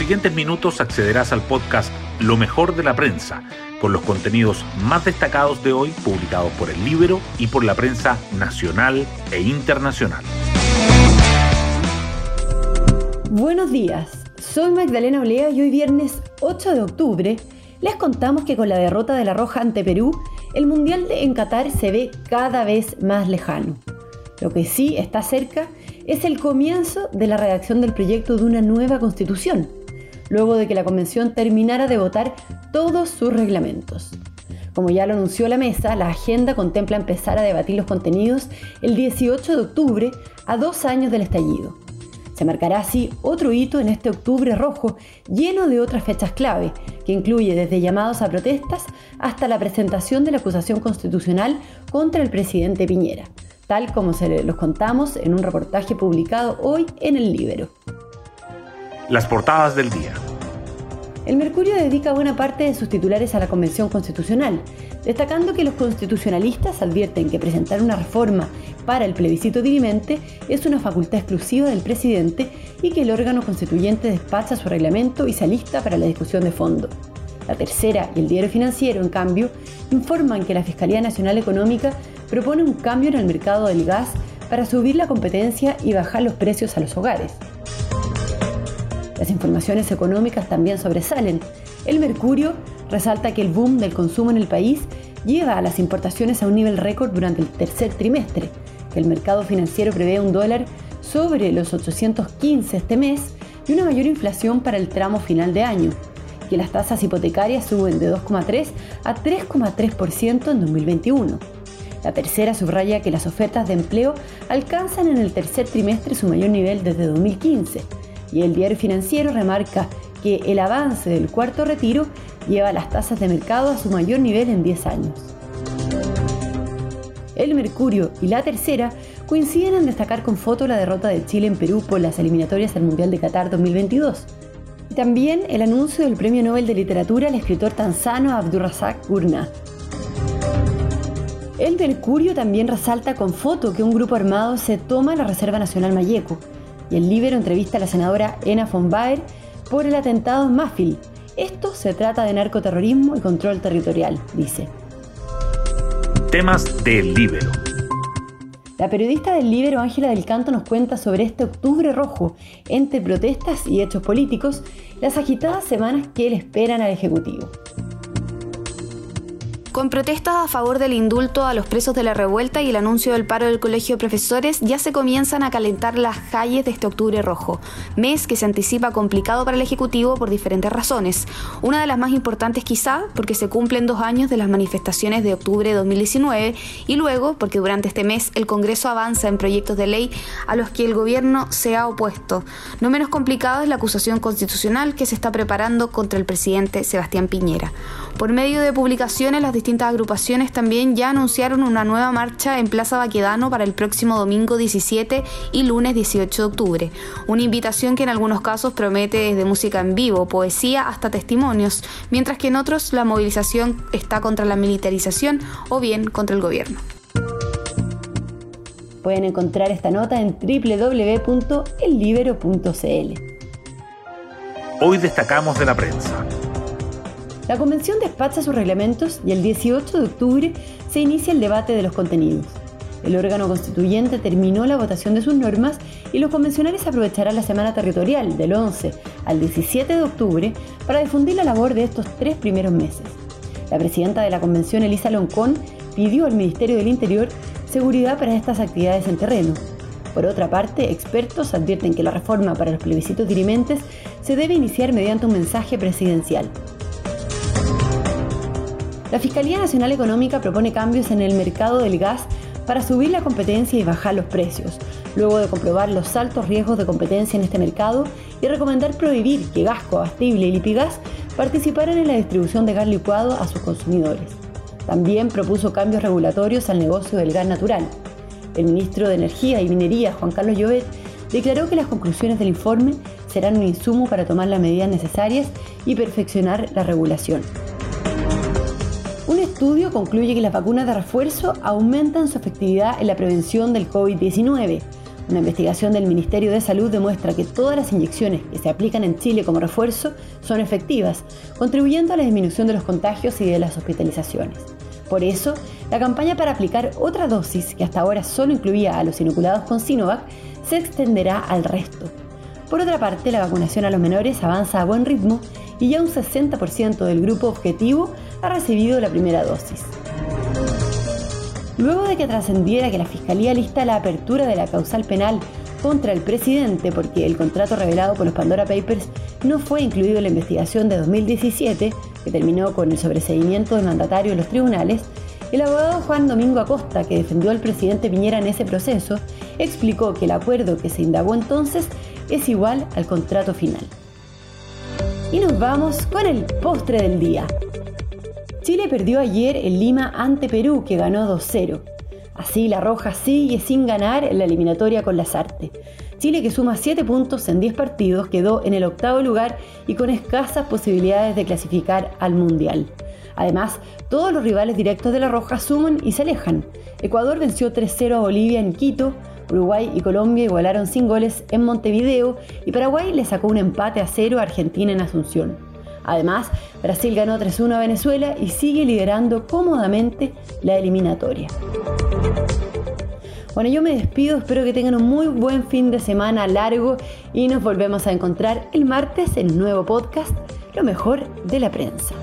siguientes minutos accederás al podcast Lo mejor de la prensa, con los contenidos más destacados de hoy publicados por el Libro y por la prensa nacional e internacional. Buenos días, soy Magdalena Olea y hoy viernes 8 de octubre les contamos que con la derrota de la Roja ante Perú, el Mundial en Qatar se ve cada vez más lejano. Lo que sí está cerca es el comienzo de la redacción del proyecto de una nueva constitución, luego de que la convención terminara de votar todos sus reglamentos. Como ya lo anunció la mesa, la agenda contempla empezar a debatir los contenidos el 18 de octubre, a dos años del estallido. Se marcará así otro hito en este octubre rojo, lleno de otras fechas clave, que incluye desde llamados a protestas hasta la presentación de la acusación constitucional contra el presidente Piñera, tal como se los contamos en un reportaje publicado hoy en el Libero. Las portadas del día. El Mercurio dedica buena parte de sus titulares a la Convención Constitucional, destacando que los constitucionalistas advierten que presentar una reforma para el plebiscito dirimente es una facultad exclusiva del presidente y que el órgano constituyente despacha su reglamento y se alista para la discusión de fondo. La tercera y el diario financiero, en cambio, informan que la Fiscalía Nacional Económica propone un cambio en el mercado del gas para subir la competencia y bajar los precios a los hogares. Las informaciones económicas también sobresalen. El Mercurio resalta que el boom del consumo en el país lleva a las importaciones a un nivel récord durante el tercer trimestre, que el mercado financiero prevé un dólar sobre los 815 este mes y una mayor inflación para el tramo final de año, que las tasas hipotecarias suben de 2,3 a 3,3% en 2021. La tercera subraya que las ofertas de empleo alcanzan en el tercer trimestre su mayor nivel desde 2015 y el diario financiero remarca que el avance del cuarto retiro lleva las tasas de mercado a su mayor nivel en 10 años. El Mercurio y la tercera coinciden en destacar con foto la derrota de Chile en Perú por las eliminatorias del Mundial de Qatar 2022. Y también el anuncio del Premio Nobel de Literatura al escritor tanzano Abdurrazak Gurna. El Mercurio también resalta con foto que un grupo armado se toma la Reserva Nacional Mayeco, y el Libero entrevista a la senadora Ena von Baer por el atentado en Mafil. Esto se trata de narcoterrorismo y control territorial, dice. Temas del Libero. La periodista del Libero Ángela del Canto nos cuenta sobre este octubre rojo entre protestas y hechos políticos, las agitadas semanas que le esperan al Ejecutivo. Con protestas a favor del indulto a los presos de la revuelta y el anuncio del paro del Colegio de Profesores, ya se comienzan a calentar las calles de este octubre rojo, mes que se anticipa complicado para el Ejecutivo por diferentes razones. Una de las más importantes quizá porque se cumplen dos años de las manifestaciones de octubre de 2019 y luego porque durante este mes el Congreso avanza en proyectos de ley a los que el gobierno se ha opuesto. No menos complicado es la acusación constitucional que se está preparando contra el presidente Sebastián Piñera. Por medio de publicaciones, las distintas agrupaciones también ya anunciaron una nueva marcha en Plaza Baquedano para el próximo domingo 17 y lunes 18 de octubre. Una invitación que en algunos casos promete desde música en vivo, poesía hasta testimonios, mientras que en otros la movilización está contra la militarización o bien contra el gobierno. Pueden encontrar esta nota en www.ellibero.cl. Hoy destacamos de la prensa. La convención despacha sus reglamentos y el 18 de octubre se inicia el debate de los contenidos. El órgano constituyente terminó la votación de sus normas y los convencionales aprovecharán la semana territorial del 11 al 17 de octubre para difundir la labor de estos tres primeros meses. La presidenta de la convención, Elisa Loncón, pidió al Ministerio del Interior seguridad para estas actividades en terreno. Por otra parte, expertos advierten que la reforma para los plebiscitos dirimentes se debe iniciar mediante un mensaje presidencial. La Fiscalía Nacional Económica propone cambios en el mercado del gas para subir la competencia y bajar los precios, luego de comprobar los altos riesgos de competencia en este mercado y recomendar prohibir que Gasco, Abastible y Lipigas participaran en la distribución de gas licuado a sus consumidores. También propuso cambios regulatorios al negocio del gas natural. El ministro de Energía y Minería, Juan Carlos Llobet, declaró que las conclusiones del informe serán un insumo para tomar las medidas necesarias y perfeccionar la regulación. Estudio concluye que las vacunas de refuerzo aumentan su efectividad en la prevención del COVID-19. Una investigación del Ministerio de Salud demuestra que todas las inyecciones que se aplican en Chile como refuerzo son efectivas, contribuyendo a la disminución de los contagios y de las hospitalizaciones. Por eso, la campaña para aplicar otra dosis, que hasta ahora solo incluía a los inoculados con Sinovac, se extenderá al resto. Por otra parte, la vacunación a los menores avanza a buen ritmo y ya un 60% del grupo objetivo ha recibido la primera dosis. Luego de que trascendiera que la Fiscalía lista la apertura de la causal penal contra el presidente porque el contrato revelado por los Pandora Papers no fue incluido en la investigación de 2017, que terminó con el sobreseimiento del mandatario en los tribunales, el abogado Juan Domingo Acosta, que defendió al presidente Piñera en ese proceso, explicó que el acuerdo que se indagó entonces es igual al contrato final. Y nos vamos con el postre del día. Chile perdió ayer en Lima ante Perú, que ganó 2-0. Así la Roja sigue sin ganar en la eliminatoria con las artes. Chile, que suma 7 puntos en 10 partidos, quedó en el octavo lugar y con escasas posibilidades de clasificar al Mundial. Además, todos los rivales directos de la Roja suman y se alejan. Ecuador venció 3-0 a Bolivia en Quito, Uruguay y Colombia igualaron sin goles en Montevideo y Paraguay le sacó un empate a cero a Argentina en Asunción. Además, Brasil ganó 3-1 a Venezuela y sigue liderando cómodamente la eliminatoria. Bueno, yo me despido, espero que tengan un muy buen fin de semana largo y nos volvemos a encontrar el martes en un nuevo podcast, Lo mejor de la prensa.